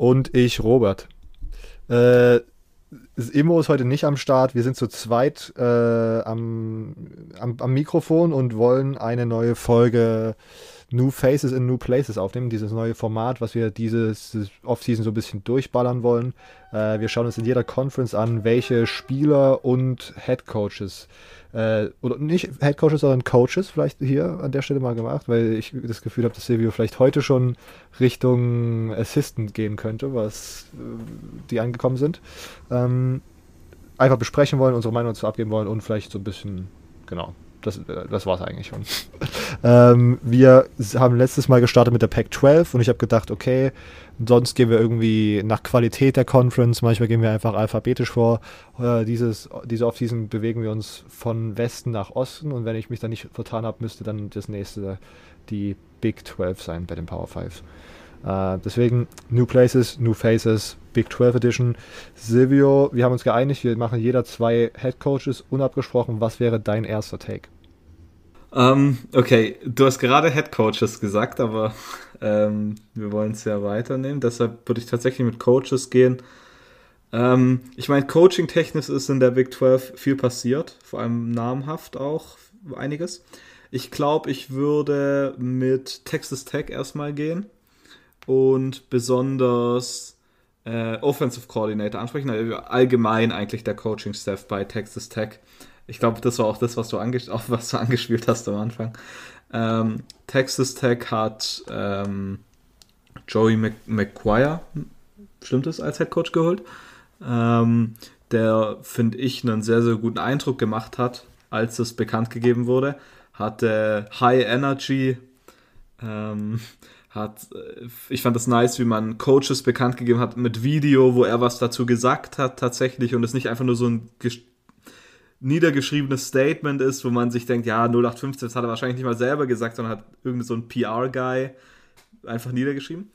Und ich, Robert. Äh, Immo ist heute nicht am Start. Wir sind zu zweit äh, am, am, am, Mikrofon und wollen eine neue Folge New Faces in New Places aufnehmen. Dieses neue Format, was wir dieses, Offseason so ein bisschen durchballern wollen. Äh, wir schauen uns in jeder Conference an, welche Spieler und Head Coaches äh, oder nicht Head Coaches, sondern Coaches vielleicht hier an der Stelle mal gemacht, weil ich das Gefühl habe, dass Silvio vielleicht heute schon Richtung Assistant gehen könnte, was äh, die angekommen sind. Ähm, einfach besprechen wollen, unsere Meinung dazu abgeben wollen und vielleicht so ein bisschen, genau, das, das war es eigentlich schon. ähm, wir haben letztes Mal gestartet mit der Pack 12 und ich habe gedacht, okay, sonst gehen wir irgendwie nach Qualität der Conference, manchmal gehen wir einfach alphabetisch vor. Äh, dieses, diese Offseason bewegen wir uns von Westen nach Osten und wenn ich mich da nicht vertan habe, müsste dann das nächste die Big 12 sein bei den Power 5. Äh, deswegen New Places, New Faces, Big 12 Edition. Silvio, wir haben uns geeinigt, wir machen jeder zwei Head Coaches unabgesprochen. Was wäre dein erster Take? Um, ähm, okay, du hast gerade Head Coaches gesagt, aber ähm, wir wollen es ja weiternehmen. Deshalb würde ich tatsächlich mit Coaches gehen. Ähm, ich meine, coaching-technisch ist in der Big 12 viel passiert, vor allem namhaft auch einiges. Ich glaube, ich würde mit Texas Tech erstmal gehen und besonders äh, Offensive Coordinator ansprechen, allgemein eigentlich der Coaching-Staff bei Texas Tech. Ich glaube, das war auch das, was du, auch, was du angespielt hast am Anfang. Ähm, Texas Tech hat ähm, Joey McGuire, stimmt es, als Head Coach geholt, ähm, der, finde ich, einen sehr, sehr guten Eindruck gemacht hat, als es bekannt gegeben wurde. Hatte High Energy, ähm, hat, äh, ich fand es nice, wie man Coaches bekannt gegeben hat mit Video, wo er was dazu gesagt hat tatsächlich und es nicht einfach nur so ein niedergeschriebenes Statement ist, wo man sich denkt, ja, 0815, das hat er wahrscheinlich nicht mal selber gesagt, sondern hat irgendein so ein PR-Guy einfach niedergeschrieben.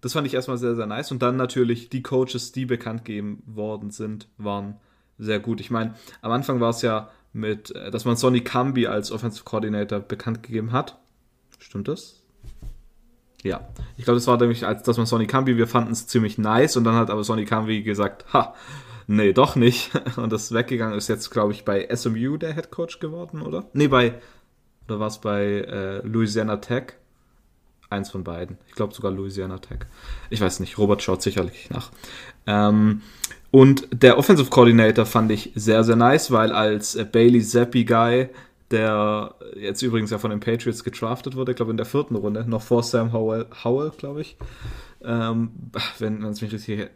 Das fand ich erstmal sehr, sehr nice. Und dann natürlich die Coaches, die bekannt gegeben worden sind, waren sehr gut. Ich meine, am Anfang war es ja mit, äh, dass man Sonny Cambi als Offensive Coordinator bekannt gegeben hat. Stimmt das? Ja, ich glaube, das war nämlich, als dass man Sonny Cambi, wir fanden es ziemlich nice und dann hat aber Sonny Cambi gesagt, ha, nee, doch nicht. Und das weggegangen ist jetzt, glaube ich, bei SMU der Head Coach geworden, oder? Nee, bei, oder war es bei äh, Louisiana Tech? Eins von beiden. Ich glaube sogar Louisiana Tech. Ich weiß nicht, Robert schaut sicherlich nach. Ähm, und der Offensive Coordinator fand ich sehr, sehr nice, weil als äh, Bailey Zappi Guy, der jetzt übrigens ja von den Patriots getraftet wurde, ich glaube in der vierten Runde, noch vor Sam Howell, Howell glaube ich. Ähm, wenn es mich richtig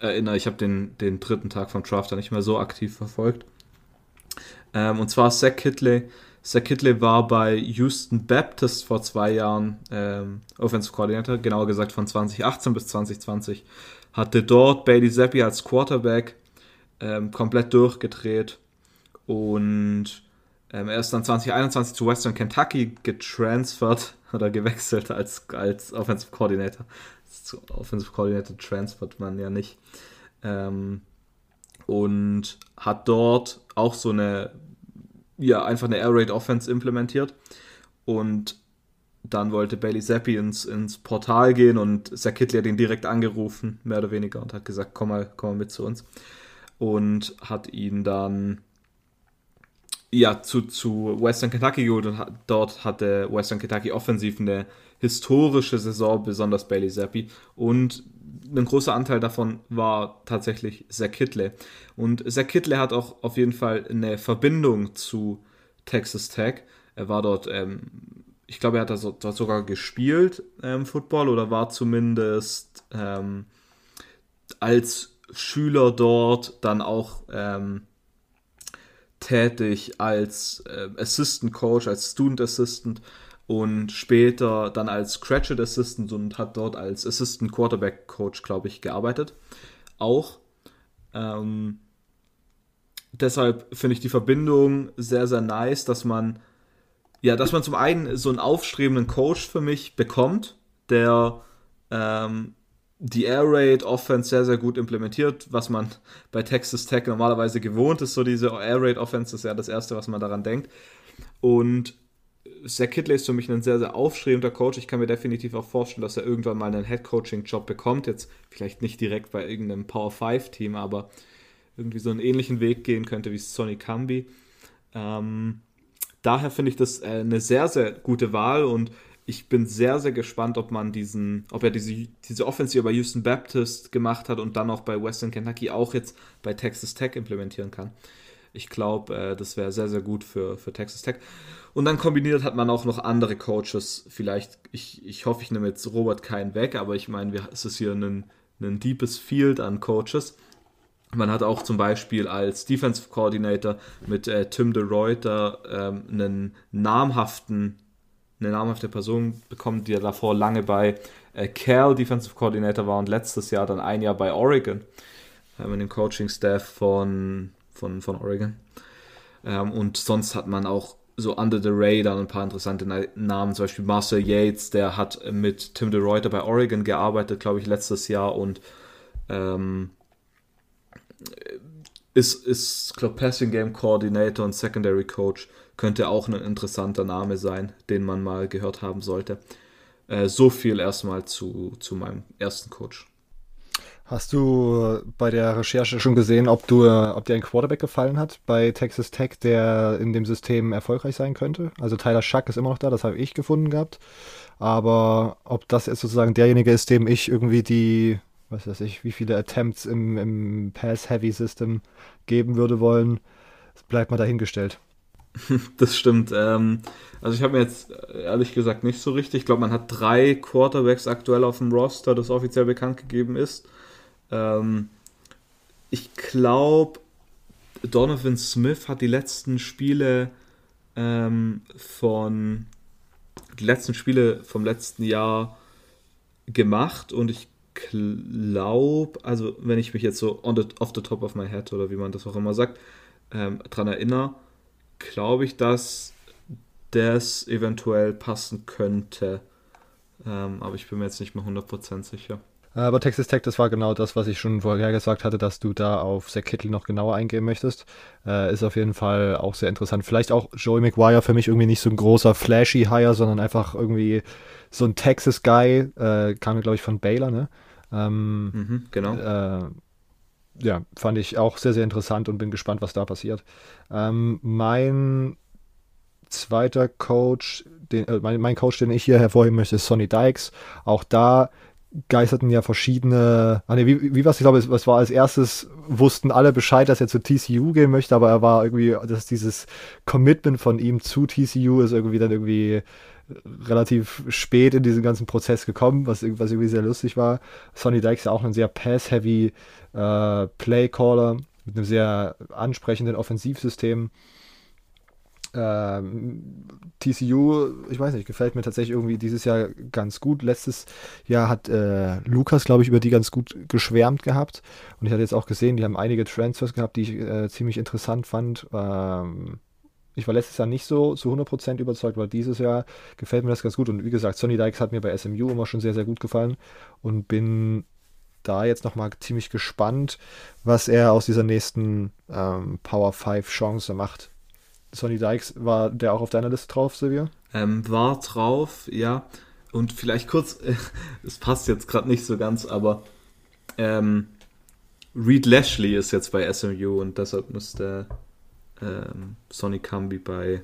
erinnere, ich habe den, den dritten Tag vom Draft nicht mehr so aktiv verfolgt. Ähm, und zwar Zach Kitley. Zach Kitley war bei Houston Baptist vor zwei Jahren ähm, Offensive Coordinator, genauer gesagt von 2018 bis 2020. Hatte dort Bailey Zappi als Quarterback ähm, komplett durchgedreht und ähm, er ist dann 2021 zu Western Kentucky getransfert oder gewechselt als, als Offensive Coordinator zu Offensive Coordinator transfert man ja nicht. Ähm, und hat dort auch so eine, ja, einfach eine Air Raid Offense implementiert. Und dann wollte Bailey Zappi ins, ins Portal gehen und Zach Kitley hat ihn direkt angerufen, mehr oder weniger, und hat gesagt, komm mal, komm mal mit zu uns. Und hat ihn dann ja, zu, zu Western Kentucky geholt und hat, dort hatte Western Kentucky offensiv eine historische Saison, besonders Bailey Zappi. Und ein großer Anteil davon war tatsächlich Zach Kitley. Und Zach Kitley hat auch auf jeden Fall eine Verbindung zu Texas Tech. Er war dort, ähm, ich glaube, er hat dort sogar gespielt, ähm, Football, oder war zumindest ähm, als Schüler dort dann auch ähm, tätig als äh, Assistant Coach, als Student Assistant und später dann als Cratchit Assistant und hat dort als Assistant Quarterback Coach, glaube ich, gearbeitet. Auch. Ähm, deshalb finde ich die Verbindung sehr, sehr nice, dass man, ja, dass man zum einen so einen aufstrebenden Coach für mich bekommt, der ähm, die Air Raid Offense sehr, sehr gut implementiert, was man bei Texas Tech normalerweise gewohnt ist. So diese Air Raid Offense ist ja das Erste, was man daran denkt. Und Zach Kidley ist für mich ein sehr, sehr aufstrebender Coach. Ich kann mir definitiv auch vorstellen, dass er irgendwann mal einen Head-Coaching-Job bekommt. Jetzt vielleicht nicht direkt bei irgendeinem Power-5-Team, aber irgendwie so einen ähnlichen Weg gehen könnte wie Sonny Cambi. Ähm, daher finde ich das äh, eine sehr, sehr gute Wahl und ich bin sehr, sehr gespannt, ob man diesen, ob er diese, diese Offensive bei Houston Baptist gemacht hat und dann auch bei Western Kentucky auch jetzt bei Texas Tech implementieren kann. Ich glaube, äh, das wäre sehr, sehr gut für, für Texas Tech. Und dann kombiniert hat man auch noch andere Coaches. Vielleicht, ich, ich hoffe, ich nehme jetzt Robert keinen weg, aber ich meine, es ist hier ein, ein deepes Field an Coaches. Man hat auch zum Beispiel als Defensive Coordinator mit äh, Tim de Reuter ähm, einen namhaften eine namhafte Person bekommen, die ja davor lange bei äh, Cal Defensive Coordinator war und letztes Jahr dann ein Jahr bei Oregon, äh, mit dem Coaching-Staff von, von, von Oregon. Ähm, und sonst hat man auch so under the radar ein paar interessante Namen, zum Beispiel Marcel Yates, der hat mit Tim de Reuter bei Oregon gearbeitet, glaube ich, letztes Jahr und ähm, ist, ist glaube Passing Game Coordinator und Secondary Coach könnte auch ein interessanter Name sein, den man mal gehört haben sollte. Äh, so viel erstmal zu, zu meinem ersten Coach. Hast du bei der Recherche schon gesehen, ob, du, ob dir ein Quarterback gefallen hat bei Texas Tech, der in dem System erfolgreich sein könnte? Also Tyler Schuck ist immer noch da, das habe ich gefunden gehabt. Aber ob das jetzt sozusagen derjenige ist, dem ich irgendwie die, was weiß ich, wie viele Attempts im, im Pass-Heavy-System geben würde wollen, bleibt mal dahingestellt. Das stimmt. Ähm, also ich habe mir jetzt äh, ehrlich gesagt nicht so richtig. Ich glaube, man hat drei Quarterbacks aktuell auf dem Roster, das offiziell bekannt gegeben ist. Ähm, ich glaube, Donovan Smith hat die letzten Spiele ähm, von die letzten Spiele vom letzten Jahr gemacht und ich glaube, also wenn ich mich jetzt so on the, off the top of my head oder wie man das auch immer sagt, ähm, dran erinnere, glaube ich, dass das eventuell passen könnte. Ähm, aber ich bin mir jetzt nicht mehr 100% sicher. Aber Texas Tech, das war genau das, was ich schon vorher gesagt hatte, dass du da auf Zach Kittel noch genauer eingehen möchtest. Äh, ist auf jeden Fall auch sehr interessant. Vielleicht auch Joey McGuire für mich irgendwie nicht so ein großer flashy Hire, sondern einfach irgendwie so ein Texas-Guy. Äh, kam, glaube ich, von Baylor, ne? Ähm, mhm, genau. Äh, ja, fand ich auch sehr, sehr interessant und bin gespannt, was da passiert. Ähm, mein zweiter Coach, den, äh, mein, mein, Coach, den ich hier hervorheben möchte, ist Sonny Dykes. Auch da geisterten ja verschiedene. Ah, nee, wie, wie was? Ich glaube, es, es war als erstes, wussten alle Bescheid, dass er zu TCU gehen möchte, aber er war irgendwie, dass dieses Commitment von ihm zu TCU ist irgendwie dann irgendwie relativ spät in diesen ganzen Prozess gekommen, was, was irgendwie sehr lustig war. Sonny Dykes ist ja auch ein sehr pass-heavy äh, Play-Caller mit einem sehr ansprechenden Offensivsystem. Ähm, TCU, ich weiß nicht, gefällt mir tatsächlich irgendwie dieses Jahr ganz gut. Letztes Jahr hat äh, Lukas, glaube ich, über die ganz gut geschwärmt gehabt. Und ich hatte jetzt auch gesehen, die haben einige Transfers gehabt, die ich äh, ziemlich interessant fand. Ähm, ich war letztes Jahr nicht so zu 100% überzeugt, weil dieses Jahr gefällt mir das ganz gut. Und wie gesagt, Sonny Dykes hat mir bei SMU immer schon sehr, sehr gut gefallen und bin da jetzt nochmal ziemlich gespannt, was er aus dieser nächsten ähm, Power 5 Chance macht. Sonny Dykes, war der auch auf deiner Liste drauf, Silvia? Ähm, war drauf, ja. Und vielleicht kurz, es passt jetzt gerade nicht so ganz, aber ähm, Reed Lashley ist jetzt bei SMU und deshalb müsste ähm, Sonny Cambi bei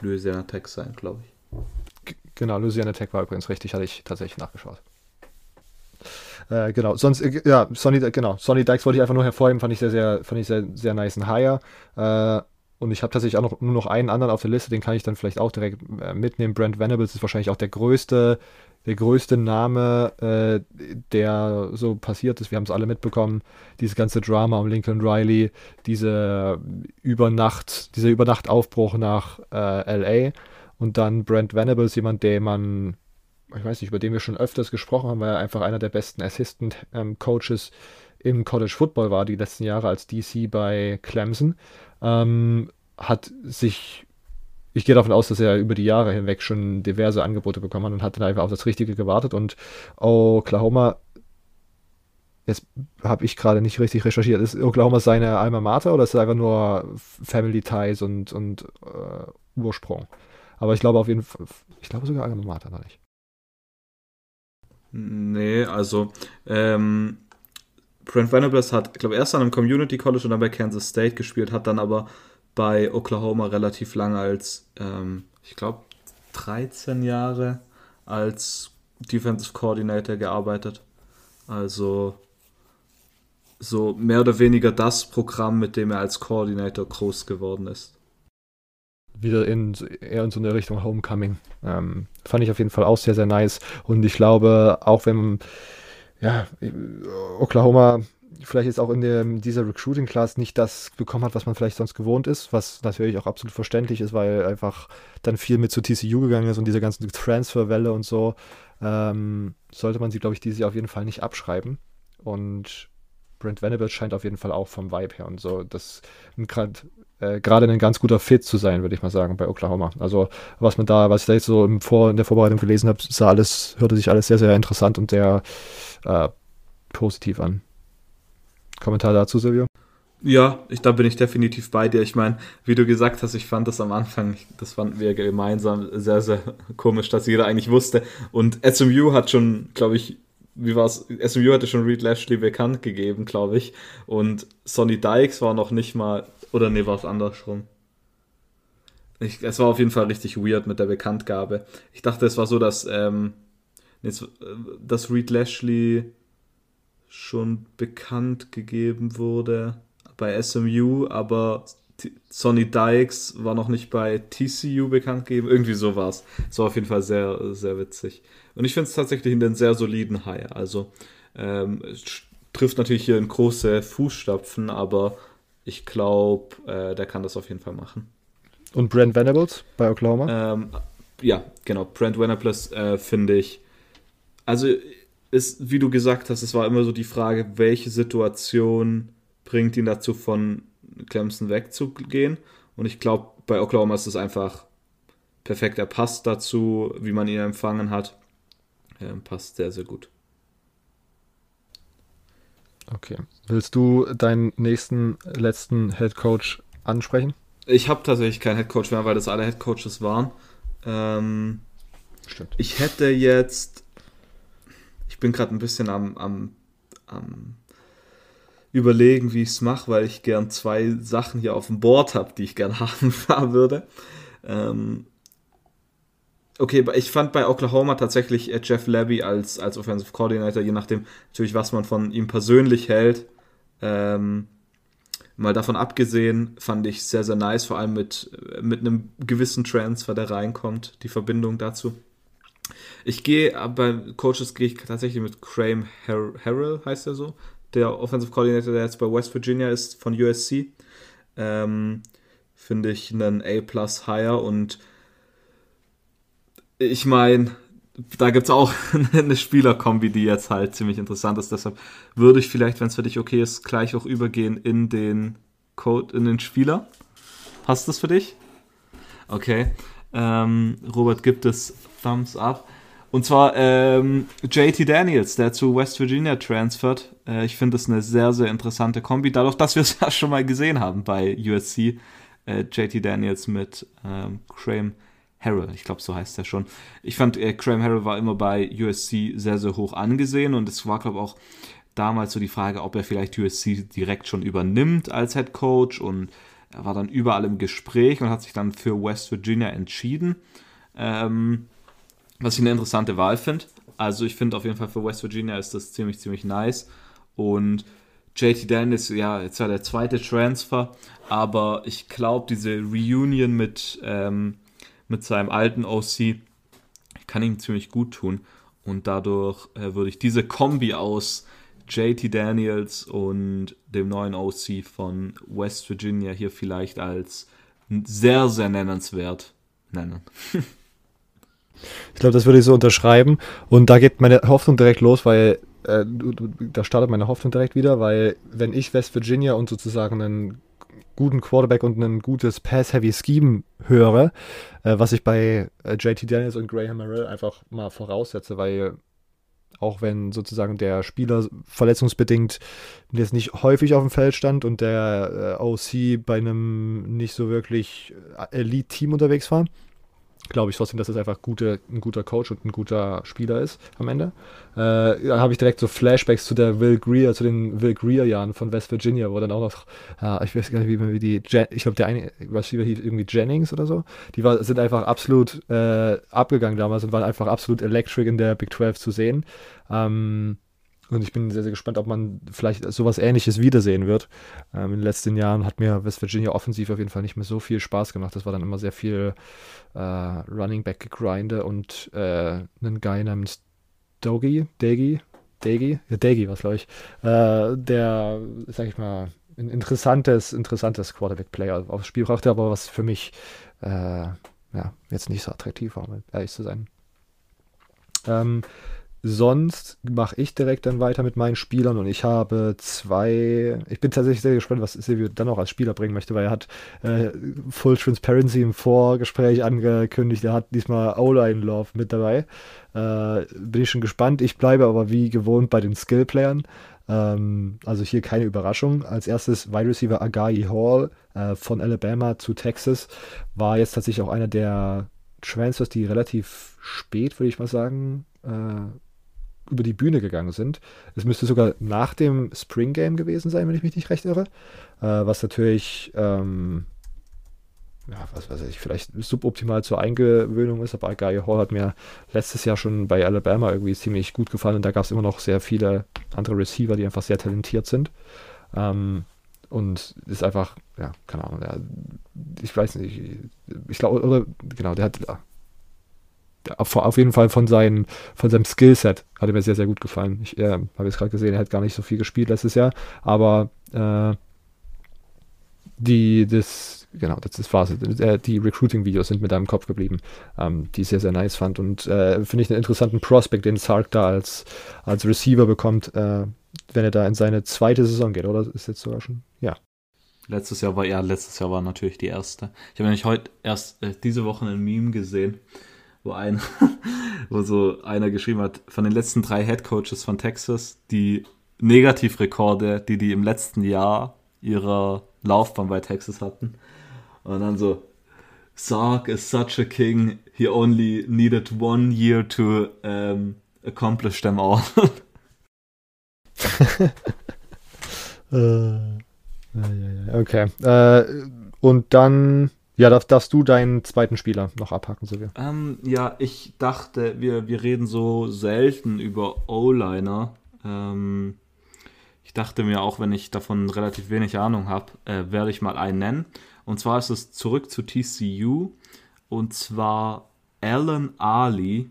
Louisiana Tech sein, glaube ich. Genau, Louisiana Tech war übrigens richtig, hatte ich tatsächlich nachgeschaut. Äh, genau, sonst, äh, ja, Sonny, genau, Sonny Dykes wollte ich einfach nur hervorheben, fand ich sehr, sehr, fand ich sehr, sehr nice ein Hire. Äh, und ich habe tatsächlich auch noch, nur noch einen anderen auf der Liste, den kann ich dann vielleicht auch direkt äh, mitnehmen. Brent Venables ist wahrscheinlich auch der größte, der größte Name, äh, der so passiert ist. Wir haben es alle mitbekommen. Dieses ganze Drama um Lincoln Riley, diese Übernacht, dieser Übernachtaufbruch nach äh, LA. Und dann Brent Venables, jemand, der man, ich weiß nicht, über den wir schon öfters gesprochen haben, weil er einfach einer der besten Assistant ähm, Coaches im College Football war, die letzten Jahre als DC bei Clemson, ähm, hat sich ich gehe davon aus, dass er über die Jahre hinweg schon diverse Angebote bekommen hat und hat dann einfach auf das Richtige gewartet. Und Oklahoma, jetzt habe ich gerade nicht richtig recherchiert, ist Oklahoma seine Alma Mater oder ist es einfach nur Family Ties und, und äh, Ursprung? Aber ich glaube auf jeden Fall, ich glaube sogar Alma Mater noch nicht. Nee, also ähm, Brent Venables hat, ich glaube, erst an einem Community College und dann bei Kansas State gespielt, hat dann aber bei Oklahoma relativ lange als, ähm, ich glaube, 13 Jahre als Defensive Coordinator gearbeitet. Also so mehr oder weniger das Programm, mit dem er als Coordinator groß geworden ist. Wieder in, eher in so eine Richtung Homecoming. Ähm, fand ich auf jeden Fall auch sehr, sehr nice. Und ich glaube, auch wenn ja, Oklahoma vielleicht jetzt auch in der, dieser Recruiting-Class nicht das bekommen hat, was man vielleicht sonst gewohnt ist, was natürlich auch absolut verständlich ist, weil einfach dann viel mit zu TCU gegangen ist und diese ganzen Transferwelle und so, ähm, sollte man sie, glaube ich, dieses Jahr auf jeden Fall nicht abschreiben. Und Brent Venables scheint auf jeden Fall auch vom Vibe her und so, das gerade äh, gerade ein ganz guter Fit zu sein, würde ich mal sagen, bei Oklahoma. Also was man da, was ich da jetzt so im Vor in der Vorbereitung gelesen habe, sah alles, hörte sich alles sehr, sehr interessant und sehr äh, positiv an. Kommentar dazu, Silvio? Ja, ich, da bin ich definitiv bei dir. Ich meine, wie du gesagt hast, ich fand das am Anfang, das fanden wir gemeinsam sehr, sehr komisch, dass jeder eigentlich wusste. Und SMU hat schon, glaube ich, wie war es? SMU hatte schon Reed Lashley bekannt gegeben, glaube ich. Und Sonny Dykes war noch nicht mal, oder nee, war es andersrum. Ich, es war auf jeden Fall richtig weird mit der Bekanntgabe. Ich dachte, es war so, dass, ähm, dass Reed Lashley schon bekannt gegeben wurde bei SMU, aber Sonny Dykes war noch nicht bei TCU bekannt gegeben. Irgendwie so war es. Es war auf jeden Fall sehr, sehr witzig. Und ich finde es tatsächlich einen sehr soliden High. Also ähm, trifft natürlich hier in große Fußstapfen, aber ich glaube, äh, der kann das auf jeden Fall machen. Und Brent Venables bei Oklahoma? Ähm, ja, genau. Brent Venables äh, finde ich. Also ist, wie du gesagt hast, es war immer so die Frage, welche Situation bringt ihn dazu, von Clemson wegzugehen. Und ich glaube, bei Oklahoma ist es einfach perfekt. Er passt dazu, wie man ihn empfangen hat. Er passt sehr, sehr gut. Okay. Willst du deinen nächsten, letzten Head Coach ansprechen? Ich habe tatsächlich keinen Head Coach mehr, weil das alle Head Coaches waren. Ähm, Stimmt. Ich hätte jetzt ich bin gerade ein bisschen am, am, am überlegen, wie ich es mache, weil ich gern zwei Sachen hier auf dem Board habe, die ich gern haben würde. Ähm, okay, ich fand bei Oklahoma tatsächlich äh, Jeff Levy als, als Offensive Coordinator, je nachdem natürlich, was man von ihm persönlich hält. Ähm, mal davon abgesehen, fand ich sehr, sehr nice, vor allem mit, mit einem gewissen Transfer, der reinkommt, die Verbindung dazu. Ich gehe, bei Coaches gehe ich tatsächlich mit Graham Har Harrell, heißt er so, der Offensive Coordinator, der jetzt bei West Virginia ist, von USC. Ähm, Finde ich einen A-Plus Hire und ich meine, da gibt es auch eine Spielerkombi, die jetzt halt ziemlich interessant ist. Deshalb würde ich vielleicht, wenn es für dich okay ist, gleich auch übergehen in den Code, in den Spieler. Passt das für dich? Okay. Ähm, Robert gibt es Thumbs Up. Und zwar ähm, JT Daniels, der zu West Virginia transfert. Äh, ich finde das eine sehr, sehr interessante Kombi. Dadurch, dass wir es ja schon mal gesehen haben bei USC. Äh, JT Daniels mit ähm, Graham Harrell, ich glaube, so heißt er schon. Ich fand, äh, Graham Harrell war immer bei USC sehr, sehr hoch angesehen und es war, glaube ich, auch damals so die Frage, ob er vielleicht USC direkt schon übernimmt als Head Coach und er war dann überall im Gespräch und hat sich dann für West Virginia entschieden. Ähm, was ich eine interessante Wahl finde. Also ich finde auf jeden Fall für West Virginia ist das ziemlich, ziemlich nice. Und JT Daniels, ja, jetzt war der zweite Transfer, aber ich glaube, diese Reunion mit, ähm, mit seinem alten OC kann ihm ziemlich gut tun. Und dadurch äh, würde ich diese Kombi aus JT Daniels und dem neuen OC von West Virginia hier vielleicht als sehr, sehr nennenswert nennen. Ich glaube, das würde ich so unterschreiben. Und da geht meine Hoffnung direkt los, weil äh, da startet meine Hoffnung direkt wieder, weil wenn ich West Virginia und sozusagen einen guten Quarterback und ein gutes Pass-Heavy Scheme höre, äh, was ich bei äh, JT Daniels und Graham Merrill einfach mal voraussetze, weil auch wenn sozusagen der Spieler verletzungsbedingt jetzt nicht häufig auf dem Feld stand und der äh, OC bei einem nicht so wirklich äh, Elite-Team unterwegs war, glaube ich trotzdem, dass es einfach gute, ein guter Coach und ein guter Spieler ist am Ende. Äh, da habe ich direkt so Flashbacks zu der Will Greer, zu den Will Greer-Jahren von West Virginia, wo dann auch noch, äh, ich weiß gar nicht, wie, wie die, Jen ich glaube, der eine Receiver hieß irgendwie Jennings oder so. Die war, sind einfach absolut äh, abgegangen damals und waren einfach absolut electric in der Big 12 zu sehen. Ähm, und ich bin sehr, sehr gespannt, ob man vielleicht sowas ähnliches wiedersehen wird. Ähm, in den letzten Jahren hat mir West Virginia offensiv auf jeden Fall nicht mehr so viel Spaß gemacht. Das war dann immer sehr viel äh, Running Back Grinde und äh, einen Guy namens Dogi, Dagi, Dagi, ja, Dagi war glaube ich, äh, der, sag ich mal, ein interessantes, interessantes Quarterback-Player aufs Spiel brachte, aber was für mich äh, ja, jetzt nicht so attraktiv war, um ehrlich zu sein. Ähm, Sonst mache ich direkt dann weiter mit meinen Spielern und ich habe zwei. Ich bin tatsächlich sehr gespannt, was Silvio dann auch als Spieler bringen möchte, weil er hat äh, Full Transparency im Vorgespräch angekündigt. Er hat diesmal O-Line Love mit dabei. Äh, bin ich schon gespannt. Ich bleibe aber wie gewohnt bei den Skill-Playern. Ähm, also hier keine Überraschung. Als erstes Wide Receiver Agai Hall äh, von Alabama zu Texas war jetzt tatsächlich auch einer der Transfers, die relativ spät, würde ich mal sagen, äh, über die Bühne gegangen sind. Es müsste sogar nach dem Spring Game gewesen sein, wenn ich mich nicht recht irre. Äh, was natürlich, ähm, ja, was weiß ich, vielleicht suboptimal zur Eingewöhnung ist, aber Guy Hall hat mir letztes Jahr schon bei Alabama irgendwie ziemlich gut gefallen und da gab es immer noch sehr viele andere Receiver, die einfach sehr talentiert sind. Ähm, und ist einfach, ja, keine Ahnung, der, ich weiß nicht, ich, ich glaube, oder genau, der hat auf jeden Fall von, seinen, von seinem Skillset hat er mir sehr, sehr gut gefallen. Ich äh, habe jetzt gerade gesehen, er hat gar nicht so viel gespielt letztes Jahr, aber äh, die, das, genau, das, das war's. Äh, die Recruiting-Videos sind mit deinem Kopf geblieben, ähm, die ich sehr, sehr nice fand und äh, finde ich einen interessanten Prospect, den Sark da als, als Receiver bekommt, äh, wenn er da in seine zweite Saison geht, oder? Ist jetzt sogar schon, ja. Letztes Jahr war, ja, letztes Jahr war natürlich die erste. Ich habe nämlich heute erst äh, diese Woche ein Meme gesehen wo einer, wo so einer geschrieben hat, von den letzten drei Head Coaches von Texas, die Negativrekorde, die die im letzten Jahr ihrer Laufbahn bei Texas hatten. Und dann so, Sark is such a king, he only needed one year to um, accomplish them all. Äh, okay. Äh, und dann ja, darf, darfst du deinen zweiten Spieler noch abhaken, Silvia? Ähm, ja, ich dachte, wir, wir reden so selten über O-Liner. Ähm, ich dachte mir, auch wenn ich davon relativ wenig Ahnung habe, äh, werde ich mal einen nennen. Und zwar ist es zurück zu TCU. Und zwar Alan Ali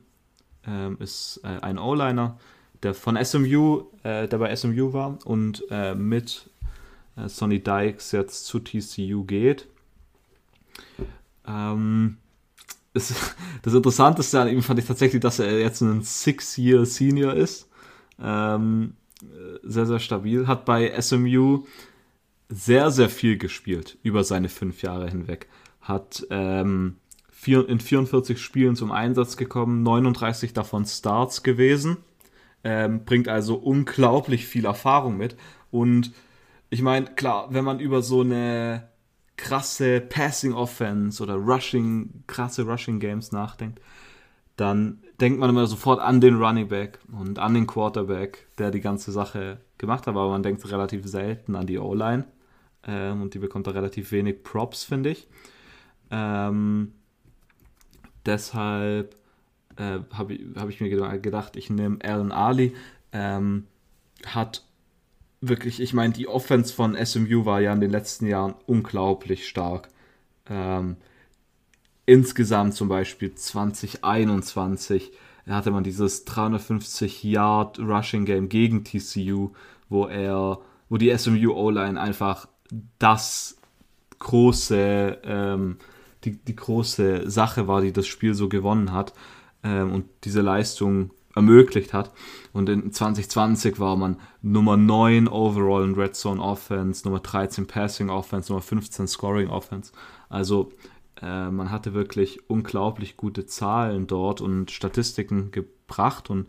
ähm, ist äh, ein O-Liner, der von SMU, äh, der bei SMU war und äh, mit äh, Sonny Dykes jetzt zu TCU geht. Ähm, es, das Interessanteste an ihm fand ich tatsächlich, dass er jetzt ein Six-Year-Senior ist. Ähm, sehr, sehr stabil. Hat bei SMU sehr, sehr viel gespielt über seine fünf Jahre hinweg. Hat ähm, vier, in 44 Spielen zum Einsatz gekommen, 39 davon Starts gewesen. Ähm, bringt also unglaublich viel Erfahrung mit. Und ich meine, klar, wenn man über so eine krasse Passing Offense oder Rushing, krasse Rushing Games nachdenkt, dann denkt man immer sofort an den Running Back und an den Quarterback, der die ganze Sache gemacht hat, aber man denkt relativ selten an die O-Line ähm, und die bekommt da relativ wenig Props, finde ich. Ähm, deshalb äh, habe ich, hab ich mir gedacht, ich nehme Alan Ali. Ähm, hat wirklich, ich meine, die Offense von SMU war ja in den letzten Jahren unglaublich stark. Ähm, insgesamt zum Beispiel 2021 hatte man dieses 350 Yard Rushing Game gegen TCU, wo er, wo die SMU O-Line einfach das große ähm, die, die große Sache war, die das Spiel so gewonnen hat ähm, und diese Leistung ermöglicht hat. Und in 2020 war man Nummer 9 overall in Red Zone Offense, Nummer 13 Passing Offense, Nummer 15 Scoring Offense. Also äh, man hatte wirklich unglaublich gute Zahlen dort und Statistiken gebracht und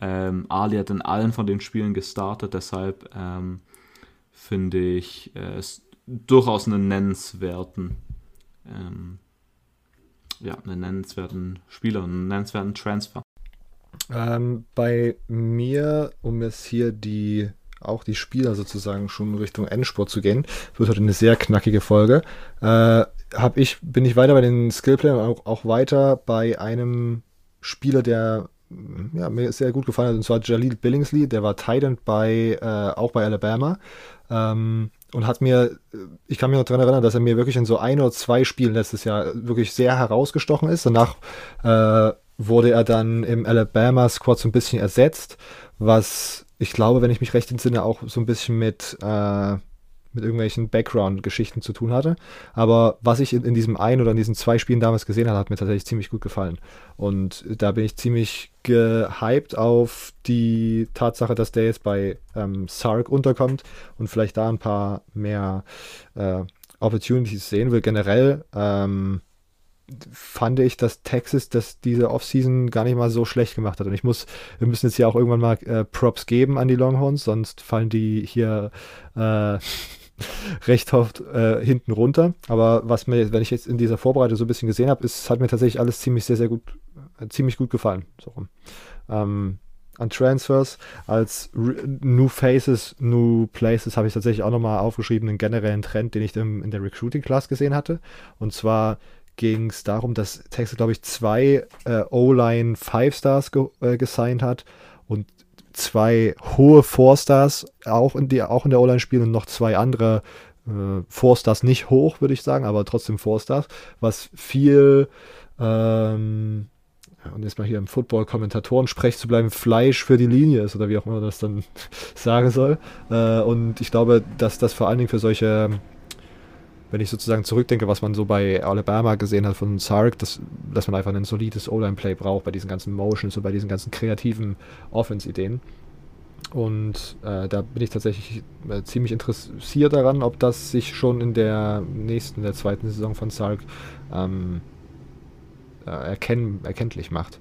ähm, Ali hat in allen von den Spielen gestartet, deshalb ähm, finde ich äh, es durchaus einen nennenswerten, ähm, ja, einen nennenswerten Spieler, einen nennenswerten Transfer. Ähm, bei mir, um jetzt hier die auch die Spieler sozusagen schon Richtung Endspurt zu gehen, wird heute eine sehr knackige Folge. Äh, hab ich, bin ich weiter bei den Skillplayern, auch, auch weiter bei einem Spieler, der ja, mir sehr gut gefallen hat, und zwar Jalil Billingsley, der war Titan bei, äh, auch bei Alabama. Ähm, und hat mir, ich kann mich noch daran erinnern, dass er mir wirklich in so ein oder zwei Spielen letztes Jahr wirklich sehr herausgestochen ist. Danach äh, wurde er dann im Alabama Squad so ein bisschen ersetzt, was ich glaube, wenn ich mich recht entsinne, auch so ein bisschen mit, äh, mit irgendwelchen Background-Geschichten zu tun hatte. Aber was ich in, in, diesem einen oder in diesen zwei Spielen damals gesehen habe, hat mir tatsächlich ziemlich gut gefallen. Und da bin ich ziemlich gehypt auf die Tatsache, dass der jetzt bei ähm, Sark unterkommt und vielleicht da ein paar mehr äh, Opportunities sehen will. Generell ähm, fand ich, dass Texas das diese Offseason gar nicht mal so schlecht gemacht hat. Und ich muss, wir müssen jetzt hier auch irgendwann mal äh, Props geben an die Longhorns, sonst fallen die hier äh, recht oft äh, hinten runter. Aber was mir, wenn ich jetzt in dieser Vorbereitung so ein bisschen gesehen habe, ist, hat mir tatsächlich alles ziemlich sehr, sehr gut, äh, ziemlich gut gefallen. So ähm, an Transfers. Als New Faces, New Places habe ich tatsächlich auch nochmal aufgeschrieben, einen generellen Trend, den ich in der Recruiting Class gesehen hatte. Und zwar ging es darum, dass Texas, glaube ich, zwei äh, O-Line Five Stars ge äh, gesigned hat und zwei hohe Four Stars auch in, die, auch in der O-Line spielen und noch zwei andere äh, Four Stars nicht hoch, würde ich sagen, aber trotzdem Four Stars, was viel ähm, und jetzt mal hier im Football-Kommentatoren-Sprech zu bleiben, Fleisch für die Linie ist oder wie auch immer das dann sagen soll. Äh, und ich glaube, dass das vor allen Dingen für solche wenn ich sozusagen zurückdenke, was man so bei Alabama gesehen hat von Sark, dass, dass man einfach ein solides O-Line-Play braucht bei diesen ganzen Motions und bei diesen ganzen kreativen Offense-Ideen. Und äh, da bin ich tatsächlich äh, ziemlich interessiert daran, ob das sich schon in der nächsten, der zweiten Saison von Sark ähm, äh, erkenn erkenntlich macht.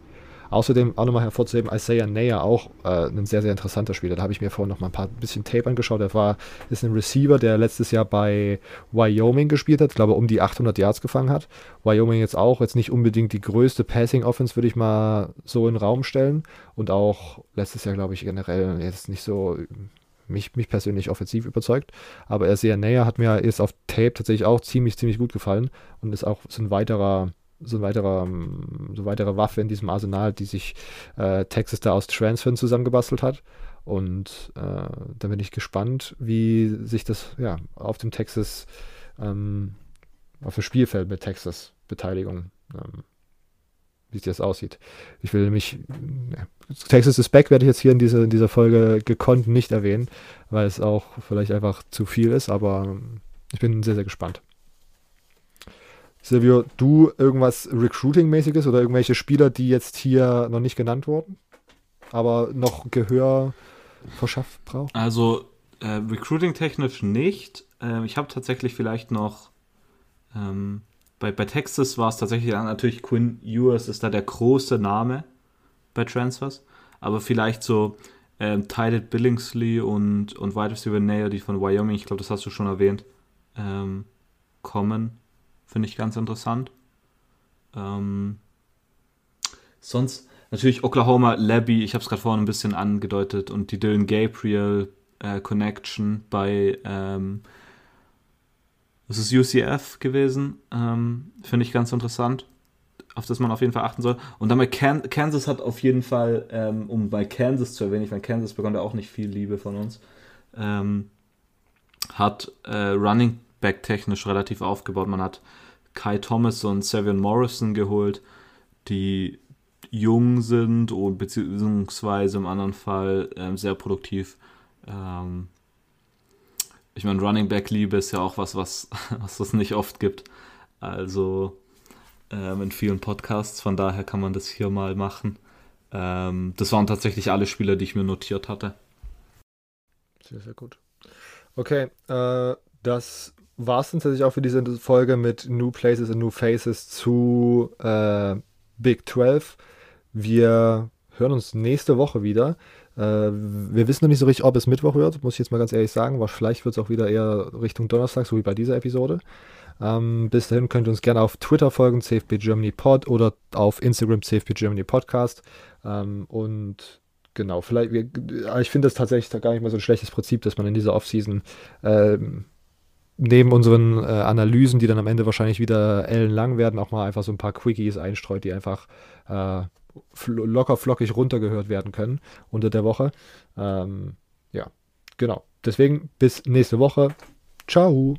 Außerdem auch nochmal hervorzuheben, Isaiah Nayer auch äh, ein sehr, sehr interessanter Spieler. Da habe ich mir vorhin noch mal ein paar bisschen Tape angeschaut. Er war, ist ein Receiver, der letztes Jahr bei Wyoming gespielt hat, ich glaube um die 800 Yards gefangen hat. Wyoming jetzt auch, jetzt nicht unbedingt die größte Passing Offense, würde ich mal so in den Raum stellen. Und auch letztes Jahr, glaube ich, generell jetzt nicht so mich, mich persönlich offensiv überzeugt. Aber Isaiah Nayer hat mir jetzt auf Tape tatsächlich auch ziemlich, ziemlich gut gefallen und ist auch so ein weiterer so, ein weiterer, ähm, so weitere Waffe in diesem Arsenal, die sich äh, Texas da aus Transfern zusammengebastelt hat. Und äh, da bin ich gespannt, wie sich das ja auf dem Texas, ähm, auf dem Spielfeld mit Texas Beteiligung, ähm, wie das aussieht. Ich will mich, ja, Texas is back werde ich jetzt hier in dieser, in dieser Folge gekonnt nicht erwähnen, weil es auch vielleicht einfach zu viel ist, aber ähm, ich bin sehr, sehr gespannt. Silvio, du irgendwas Recruiting-mäßiges oder irgendwelche Spieler, die jetzt hier noch nicht genannt wurden, aber noch Gehör verschafft brauchen? Also äh, Recruiting-technisch nicht. Ähm, ich habe tatsächlich vielleicht noch ähm, bei, bei Texas war es tatsächlich natürlich Quinn Ewers ist da der große Name bei Transfers, aber vielleicht so ähm, Tyler Billingsley und, und Wide Receiver Nair, die von Wyoming, ich glaube, das hast du schon erwähnt, ähm, kommen. Finde ich ganz interessant. Ähm, sonst natürlich Oklahoma, Labby, ich habe es gerade vorhin ein bisschen angedeutet, und die Dylan Gabriel äh, Connection bei, ähm, das ist UCF gewesen, ähm, finde ich ganz interessant, auf das man auf jeden Fall achten soll. Und dann bei Can Kansas hat auf jeden Fall, ähm, um bei Kansas zu erwähnen, ich meine, Kansas bekommt ja auch nicht viel Liebe von uns, ähm, hat äh, Running Back technisch relativ aufgebaut. Man hat Kai Thomas und Savion Morrison geholt, die jung sind und beziehungsweise im anderen Fall ähm, sehr produktiv. Ähm, ich meine, Running Back Liebe ist ja auch was, was, was es nicht oft gibt. Also ähm, in vielen Podcasts. Von daher kann man das hier mal machen. Ähm, das waren tatsächlich alle Spieler, die ich mir notiert hatte. Sehr, sehr gut. Okay, äh, das war es tatsächlich auch für diese Folge mit New Places and New Faces zu äh, Big 12. Wir hören uns nächste Woche wieder. Äh, wir wissen noch nicht so richtig, ob es Mittwoch wird, muss ich jetzt mal ganz ehrlich sagen. Aber vielleicht wird es auch wieder eher Richtung Donnerstag, so wie bei dieser Episode. Ähm, bis dahin könnt ihr uns gerne auf Twitter folgen, CFB Germany Pod oder auf Instagram CFB Germany Podcast. Ähm, und genau, vielleicht, ich finde das tatsächlich gar nicht mal so ein schlechtes Prinzip, dass man in dieser Offseason ähm, neben unseren äh, Analysen, die dann am Ende wahrscheinlich wieder ellenlang werden, auch mal einfach so ein paar Quickies einstreut, die einfach äh, locker flockig runtergehört werden können unter der Woche. Ähm, ja, genau. Deswegen bis nächste Woche. Ciao.